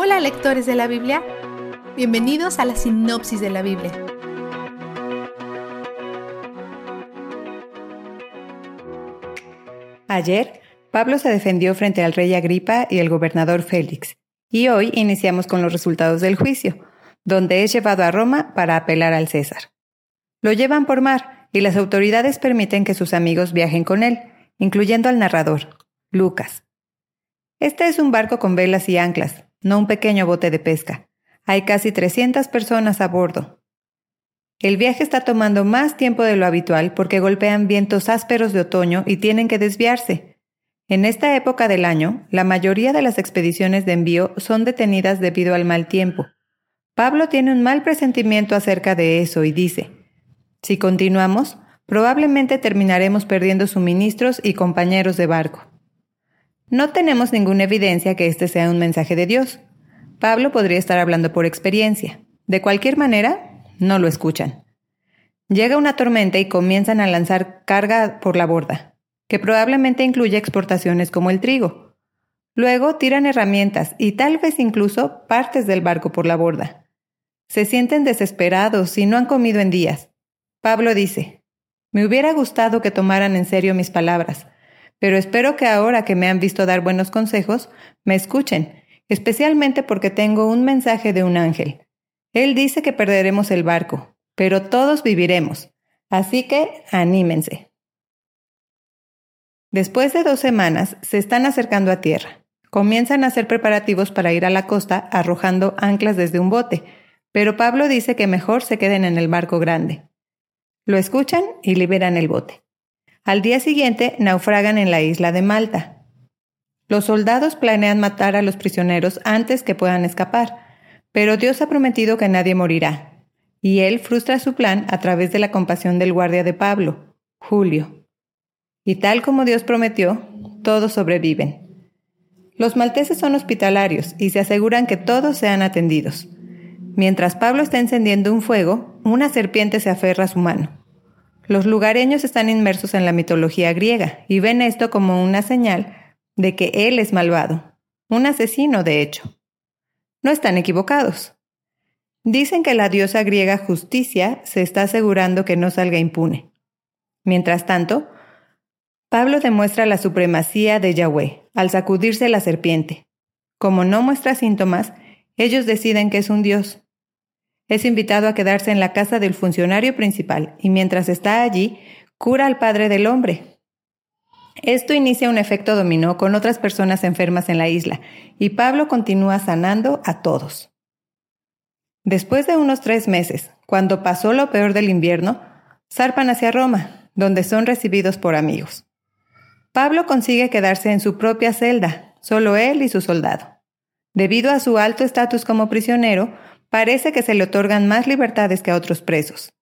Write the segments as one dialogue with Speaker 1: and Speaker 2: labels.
Speaker 1: Hola lectores de la Biblia, bienvenidos a la sinopsis de la Biblia.
Speaker 2: Ayer, Pablo se defendió frente al rey Agripa y el gobernador Félix, y hoy iniciamos con los resultados del juicio, donde es llevado a Roma para apelar al César. Lo llevan por mar y las autoridades permiten que sus amigos viajen con él, incluyendo al narrador, Lucas. Este es un barco con velas y anclas, no un pequeño bote de pesca. Hay casi 300 personas a bordo. El viaje está tomando más tiempo de lo habitual porque golpean vientos ásperos de otoño y tienen que desviarse. En esta época del año, la mayoría de las expediciones de envío son detenidas debido al mal tiempo. Pablo tiene un mal presentimiento acerca de eso y dice, si continuamos, probablemente terminaremos perdiendo suministros y compañeros de barco. No tenemos ninguna evidencia que este sea un mensaje de Dios. Pablo podría estar hablando por experiencia. De cualquier manera, no lo escuchan. Llega una tormenta y comienzan a lanzar carga por la borda, que probablemente incluye exportaciones como el trigo. Luego tiran herramientas y tal vez incluso partes del barco por la borda. Se sienten desesperados y no han comido en días. Pablo dice, me hubiera gustado que tomaran en serio mis palabras, pero espero que ahora que me han visto dar buenos consejos, me escuchen, especialmente porque tengo un mensaje de un ángel. Él dice que perderemos el barco, pero todos viviremos. Así que anímense. Después de dos semanas, se están acercando a tierra. Comienzan a hacer preparativos para ir a la costa arrojando anclas desde un bote, pero Pablo dice que mejor se queden en el barco grande. Lo escuchan y liberan el bote. Al día siguiente naufragan en la isla de Malta. Los soldados planean matar a los prisioneros antes que puedan escapar, pero Dios ha prometido que nadie morirá, y él frustra su plan a través de la compasión del guardia de Pablo, Julio. Y tal como Dios prometió, todos sobreviven. Los malteses son hospitalarios y se aseguran que todos sean atendidos. Mientras Pablo está encendiendo un fuego, una serpiente se aferra a su mano. Los lugareños están inmersos en la mitología griega y ven esto como una señal de que él es malvado, un asesino de hecho. No están equivocados. Dicen que la diosa griega Justicia se está asegurando que no salga impune. Mientras tanto, Pablo demuestra la supremacía de Yahweh al sacudirse la serpiente. Como no muestra síntomas, ellos deciden que es un dios es invitado a quedarse en la casa del funcionario principal y mientras está allí, cura al padre del hombre. Esto inicia un efecto dominó con otras personas enfermas en la isla y Pablo continúa sanando a todos. Después de unos tres meses, cuando pasó lo peor del invierno, zarpan hacia Roma, donde son recibidos por amigos. Pablo consigue quedarse en su propia celda, solo él y su soldado. Debido a su alto estatus como prisionero, parece que se le otorgan más libertades que a otros presos.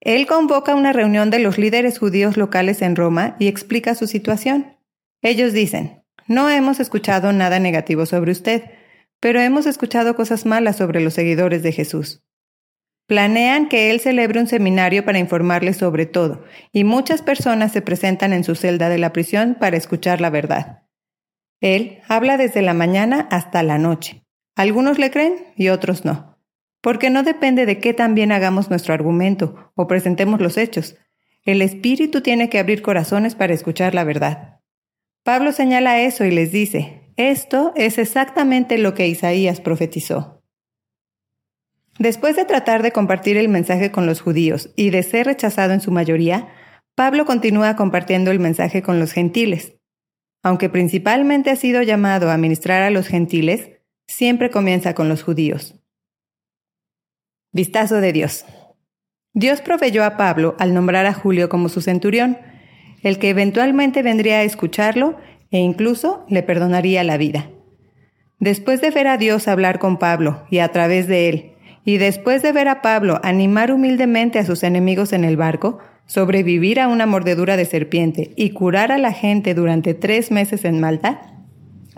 Speaker 2: Él convoca una reunión de los líderes judíos locales en Roma y explica su situación. Ellos dicen, no hemos escuchado nada negativo sobre usted, pero hemos escuchado cosas malas sobre los seguidores de Jesús. Planean que él celebre un seminario para informarles sobre todo, y muchas personas se presentan en su celda de la prisión para escuchar la verdad. Él habla desde la mañana hasta la noche. Algunos le creen y otros no porque no depende de qué tan bien hagamos nuestro argumento o presentemos los hechos. El Espíritu tiene que abrir corazones para escuchar la verdad. Pablo señala eso y les dice, esto es exactamente lo que Isaías profetizó. Después de tratar de compartir el mensaje con los judíos y de ser rechazado en su mayoría, Pablo continúa compartiendo el mensaje con los gentiles. Aunque principalmente ha sido llamado a ministrar a los gentiles, siempre comienza con los judíos. Vistazo de Dios. Dios proveyó a Pablo al nombrar a Julio como su centurión, el que eventualmente vendría a escucharlo e incluso le perdonaría la vida. Después de ver a Dios hablar con Pablo y a través de él, y después de ver a Pablo animar humildemente a sus enemigos en el barco, sobrevivir a una mordedura de serpiente y curar a la gente durante tres meses en Malta,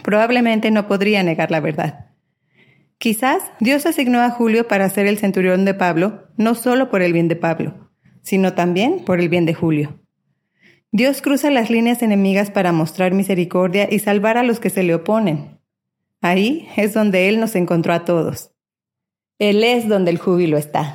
Speaker 2: probablemente no podría negar la verdad. Quizás Dios asignó a Julio para ser el centurión de Pablo, no solo por el bien de Pablo, sino también por el bien de Julio. Dios cruza las líneas enemigas para mostrar misericordia y salvar a los que se le oponen. Ahí es donde Él nos encontró a todos. Él es donde el júbilo está.